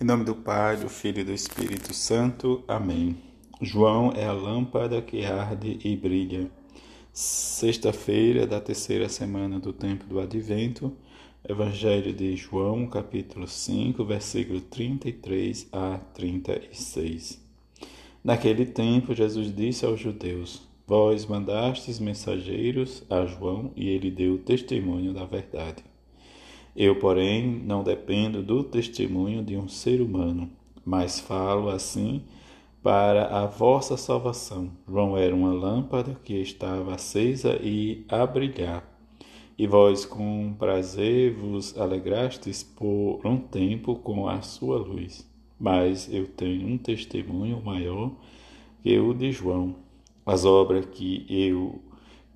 Em nome do Pai, do Filho e do Espírito Santo. Amém. João é a lâmpada que arde e brilha. Sexta-feira da terceira semana do tempo do Advento. Evangelho de João, capítulo 5, versículo 33 a 36. Naquele tempo, Jesus disse aos judeus: Vós mandastes mensageiros a João e ele deu testemunho da verdade. Eu, porém, não dependo do testemunho de um ser humano, mas falo assim para a vossa salvação. João era uma lâmpada que estava acesa e a brilhar. E vós com prazer vos alegrastes por um tempo com a sua luz. Mas eu tenho um testemunho maior que o de João. As obras que eu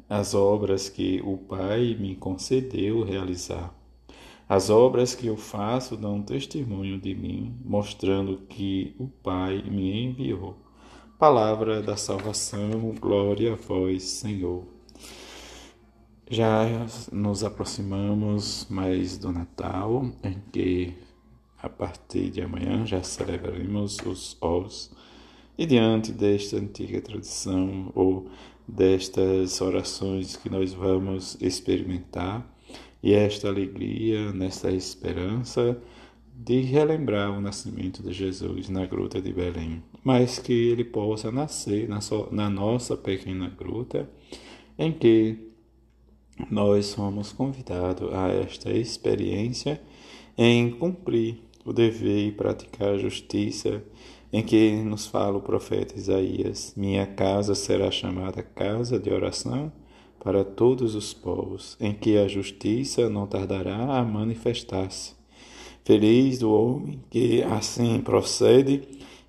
as obras que o Pai me concedeu realizar. As obras que eu faço dão testemunho de mim, mostrando que o Pai me enviou. Palavra da salvação, glória a vós, Senhor. Já nos aproximamos mais do Natal, em que a partir de amanhã já celebraremos os Os. E diante desta antiga tradição ou destas orações que nós vamos experimentar, e esta alegria, nesta esperança de relembrar o nascimento de Jesus na gruta de Belém, mas que ele possa nascer na, so, na nossa pequena gruta, em que nós somos convidados a esta experiência em cumprir o dever e praticar a justiça, em que nos fala o profeta Isaías: Minha casa será chamada casa de oração para todos os povos, em que a justiça não tardará a manifestar-se. Feliz do homem que assim procede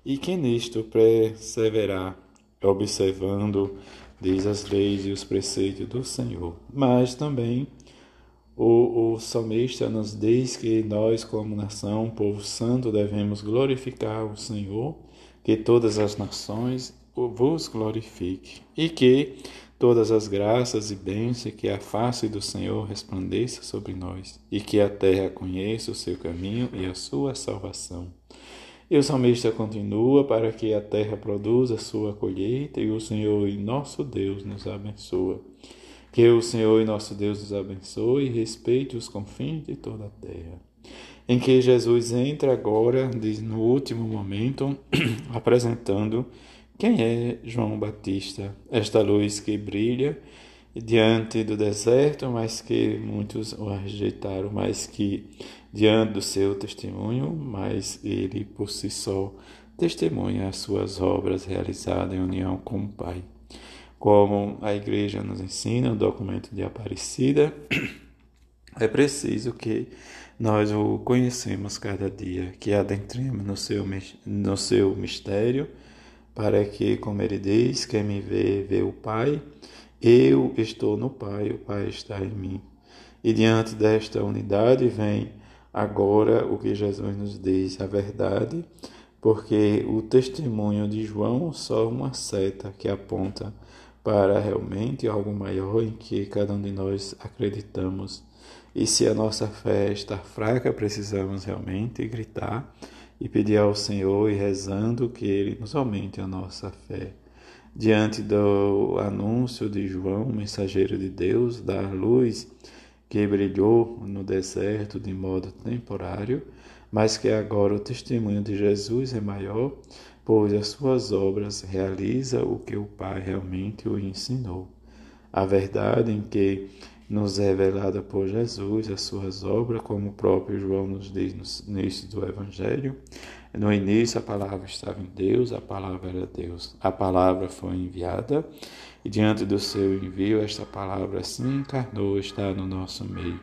e que nisto perseverar, observando, diz as leis e os preceitos do Senhor. Mas também o, o salmista nos diz que nós, como nação, povo santo, devemos glorificar o Senhor, que todas as nações vos glorifique e que todas as graças e bênçãos que a face do Senhor resplandeça sobre nós e que a terra conheça o seu caminho e a sua salvação. E o salmista continua para que a terra produza sua colheita e o Senhor e nosso Deus nos abençoe. Que o Senhor e nosso Deus nos abençoe e respeite os confins de toda a terra. Em que Jesus entra agora, no último momento, apresentando quem é João Batista? Esta luz que brilha diante do deserto, mas que muitos o rejeitaram, mas que diante do seu testemunho, mas ele por si só testemunha as suas obras realizadas em união com o Pai. Como a igreja nos ensina, o documento de Aparecida, é preciso que nós o conhecemos cada dia, que adentremos no seu, no seu mistério para que, diz, quem me vê, vê o Pai, eu estou no Pai, o Pai está em mim. E diante desta unidade vem agora o que Jesus nos diz, a verdade, porque o testemunho de João só uma seta que aponta para realmente algo maior em que cada um de nós acreditamos. E se a nossa fé está fraca, precisamos realmente gritar e pedir ao Senhor e rezando que Ele nos aumente a nossa fé. Diante do anúncio de João, mensageiro de Deus, da luz que brilhou no deserto de modo temporário, mas que agora o testemunho de Jesus é maior, pois as suas obras realiza o que o Pai realmente o ensinou. A verdade em que nos é revelada por Jesus, as suas obras, como o próprio João nos diz no início do Evangelho. No início a palavra estava em Deus, a palavra era Deus. A palavra foi enviada e diante do seu envio esta palavra se encarnou, está no nosso meio.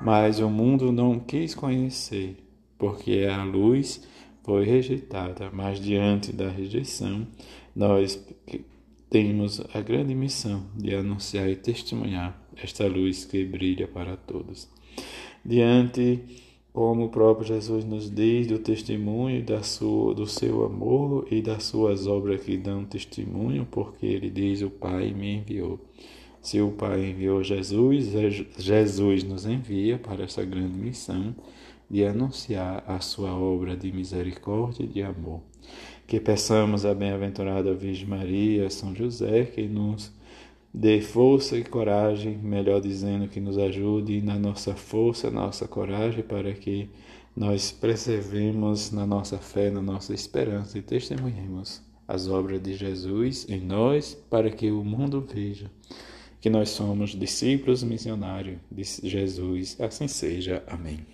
Mas o mundo não quis conhecer, porque a luz foi rejeitada, mas diante da rejeição nós temos a grande missão de anunciar e testemunhar esta luz que brilha para todos. Diante, como o próprio Jesus nos diz, do testemunho da sua, do seu amor e das suas obras que dão testemunho, porque ele diz: O Pai me enviou. Se o Pai enviou Jesus, Jesus nos envia para essa grande missão de anunciar a sua obra de misericórdia e de amor. Que peçamos a bem-aventurada Virgem Maria, São José, que nos dê força e coragem, melhor dizendo, que nos ajude na nossa força, nossa coragem, para que nós preservemos na nossa fé, na nossa esperança e testemunhemos as obras de Jesus em nós, para que o mundo veja que nós somos discípulos missionários de Jesus. Assim seja. Amém.